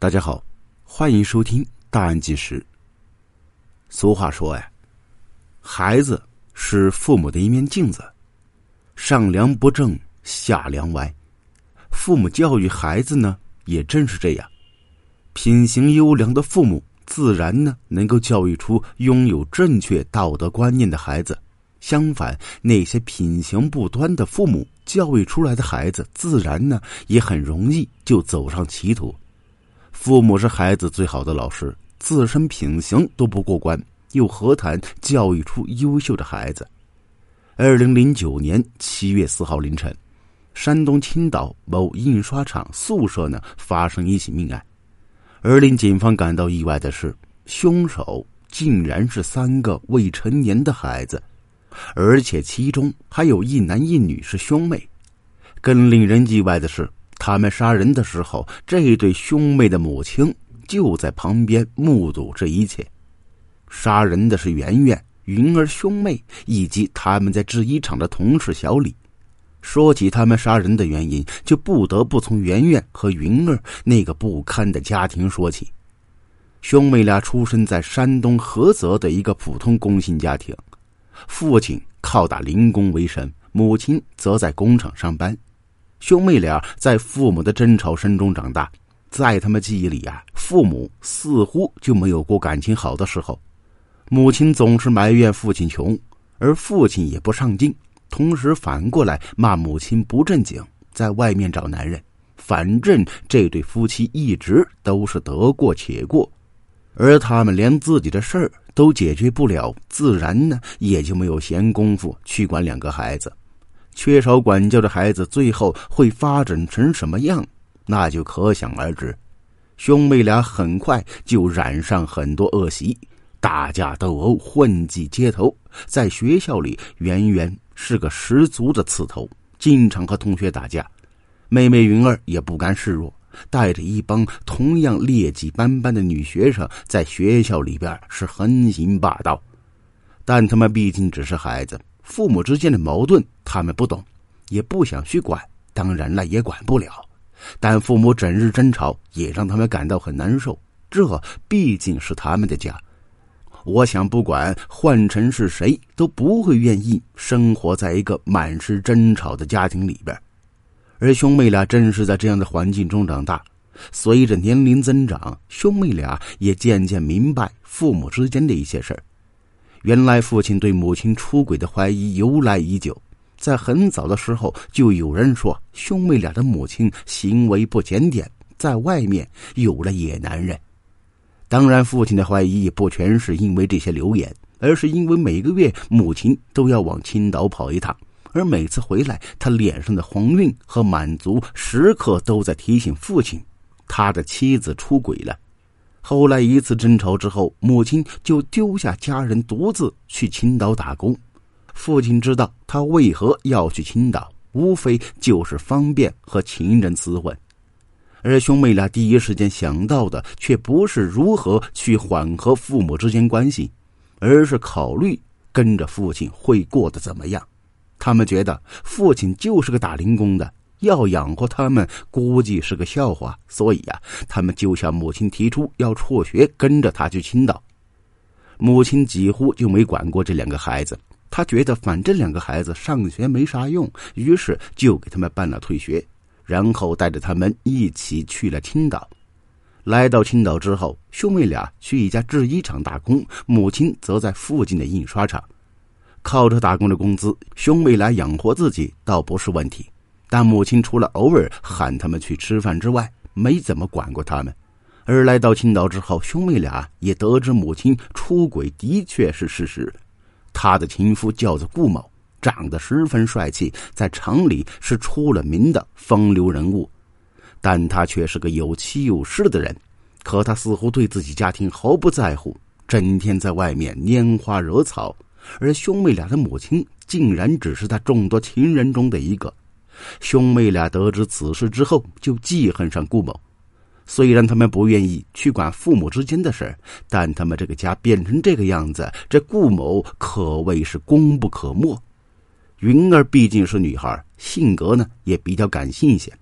大家好，欢迎收听《大案纪实》。俗话说呀，孩子是父母的一面镜子，上梁不正下梁歪。父母教育孩子呢，也正是这样。品行优良的父母，自然呢能够教育出拥有正确道德观念的孩子。相反，那些品行不端的父母教育出来的孩子，自然呢也很容易就走上歧途。父母是孩子最好的老师，自身品行都不过关，又何谈教育出优秀的孩子？二零零九年七月四号凌晨，山东青岛某印刷厂宿舍呢发生一起命案，而令警方感到意外的是，凶手竟然是三个未成年的孩子，而且其中还有一男一女是兄妹。更令人意外的是。他们杀人的时候，这对兄妹的母亲就在旁边目睹这一切。杀人的是圆圆、云儿兄妹以及他们在制衣厂的同事小李。说起他们杀人的原因，就不得不从圆圆和云儿那个不堪的家庭说起。兄妹俩出生在山东菏泽的一个普通工薪家庭，父亲靠打零工为生，母亲则在工厂上班。兄妹俩在父母的争吵声中长大，在他们记忆里啊，父母似乎就没有过感情好的时候。母亲总是埋怨父亲穷，而父亲也不上进，同时反过来骂母亲不正经，在外面找男人。反正这对夫妻一直都是得过且过，而他们连自己的事儿都解决不了，自然呢也就没有闲工夫去管两个孩子。缺少管教的孩子，最后会发展成什么样，那就可想而知。兄妹俩很快就染上很多恶习，打架斗殴，混迹街头。在学校里，圆圆是个十足的刺头，经常和同学打架。妹妹云儿也不甘示弱，带着一帮同样劣迹斑斑的女学生，在学校里边是横行霸道。但他们毕竟只是孩子。父母之间的矛盾，他们不懂，也不想去管，当然了，也管不了。但父母整日争吵，也让他们感到很难受。这毕竟是他们的家。我想，不管换成是谁，都不会愿意生活在一个满是争吵的家庭里边。而兄妹俩正是在这样的环境中长大。随着年龄增长，兄妹俩也渐渐明白父母之间的一些事儿。原来父亲对母亲出轨的怀疑由来已久，在很早的时候就有人说兄妹俩的母亲行为不检点，在外面有了野男人。当然，父亲的怀疑不全是因为这些流言，而是因为每个月母亲都要往青岛跑一趟，而每次回来，他脸上的红晕和满足时刻都在提醒父亲，他的妻子出轨了。后来一次争吵之后，母亲就丢下家人，独自去青岛打工。父亲知道他为何要去青岛，无非就是方便和情人厮混。而兄妹俩第一时间想到的，却不是如何去缓和父母之间关系，而是考虑跟着父亲会过得怎么样。他们觉得父亲就是个打零工的。要养活他们，估计是个笑话，所以呀，他们就向母亲提出要辍学，跟着他去青岛。母亲几乎就没管过这两个孩子，他觉得反正两个孩子上学没啥用，于是就给他们办了退学，然后带着他们一起去了青岛。来到青岛之后，兄妹俩去一家制衣厂打工，母亲则在附近的印刷厂，靠着打工的工资，兄妹俩养活自己倒不是问题。但母亲除了偶尔喊他们去吃饭之外，没怎么管过他们。而来到青岛之后，兄妹俩也得知母亲出轨的确是事实。他的情夫叫做顾某，长得十分帅气，在城里是出了名的风流人物。但他却是个有妻有室的人，可他似乎对自己家庭毫不在乎，整天在外面拈花惹草。而兄妹俩的母亲竟然只是他众多情人中的一个。兄妹俩得知此事之后，就记恨上顾某。虽然他们不愿意去管父母之间的事但他们这个家变成这个样子，这顾某可谓是功不可没。云儿毕竟是女孩，性格呢也比较感性一些。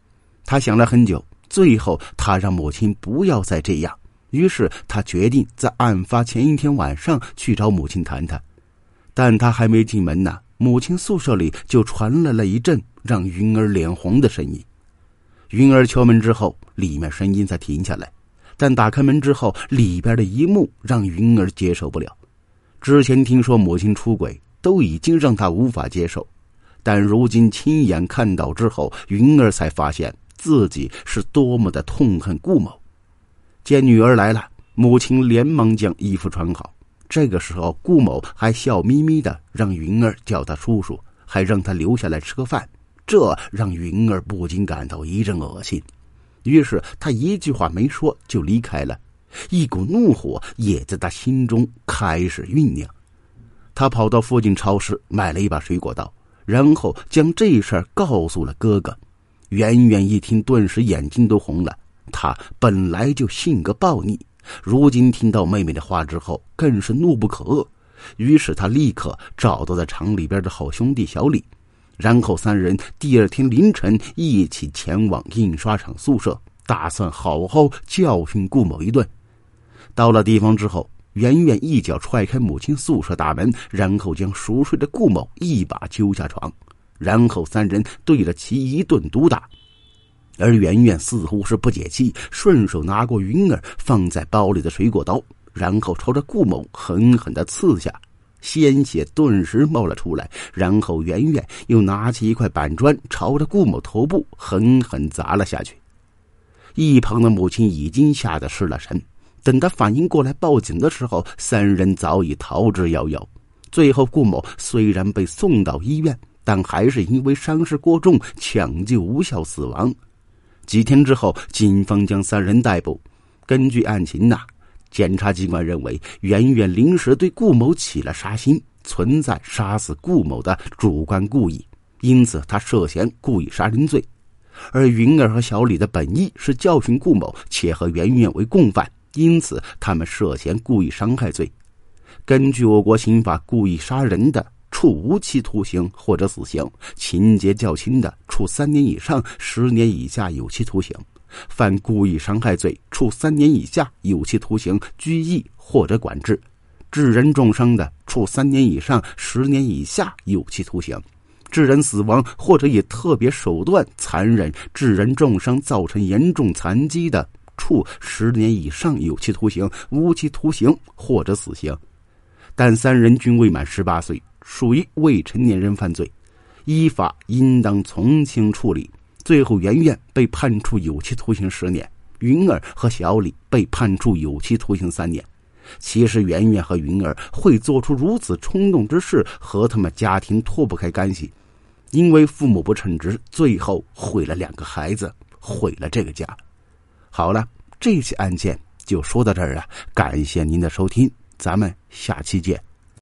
她想了很久，最后，他让母亲不要再这样。于是，他决定在案发前一天晚上去找母亲谈谈。但他还没进门呢，母亲宿舍里就传来了一阵让云儿脸红的声音。云儿敲门之后，里面声音才停下来。但打开门之后，里边的一幕让云儿接受不了。之前听说母亲出轨，都已经让他无法接受，但如今亲眼看到之后，云儿才发现自己是多么的痛恨顾某。见女儿来了，母亲连忙将衣服穿好。这个时候，顾某还笑眯眯的让云儿叫他叔叔，还让他留下来吃个饭。这让云儿不禁感到一阵恶心，于是他一句话没说就离开了，一股怒火也在他心中开始酝酿。他跑到附近超市买了一把水果刀，然后将这事儿告诉了哥哥。圆圆一听，顿时眼睛都红了。他本来就性格暴逆，如今听到妹妹的话之后，更是怒不可遏。于是他立刻找到了厂里边的好兄弟小李。然后三人第二天凌晨一起前往印刷厂宿舍，打算好好教训顾某一顿。到了地方之后，圆圆一脚踹开母亲宿舍大门，然后将熟睡的顾某一把揪下床，然后三人对着其一顿毒打。而圆圆似乎是不解气，顺手拿过云儿放在包里的水果刀，然后朝着顾某狠狠的刺下。鲜血顿时冒了出来，然后圆圆又拿起一块板砖，朝着顾某头部狠狠砸了下去。一旁的母亲已经吓得失了神，等他反应过来报警的时候，三人早已逃之夭夭。最后，顾某虽然被送到医院，但还是因为伤势过重，抢救无效死亡。几天之后，警方将三人逮捕。根据案情呐。检察机关认为，圆圆临时对顾某起了杀心，存在杀死顾某的主观故意，因此他涉嫌故意杀人罪。而云儿和小李的本意是教训顾某，且和圆圆为共犯，因此他们涉嫌故意伤害罪。根据我国刑法，故意杀人的，处无期徒刑或者死刑；情节较轻的，处三年以上十年以下有期徒刑。犯故意伤害罪，处三年以下有期徒刑、拘役或者管制；致人重伤的，处三年以上十年以下有期徒刑；致人死亡或者以特别手段残忍致人重伤，造成严重残疾的，处十年以上有期徒刑、无期徒刑或者死刑。但三人均未满十八岁，属于未成年人犯罪，依法应当从轻处理。最后，圆圆被判处有期徒刑十年，云儿和小李被判处有期徒刑三年。其实，圆圆和云儿会做出如此冲动之事，和他们家庭脱不开干系，因为父母不称职，最后毁了两个孩子，毁了这个家。好了，这起案件就说到这儿了，感谢您的收听，咱们下期见。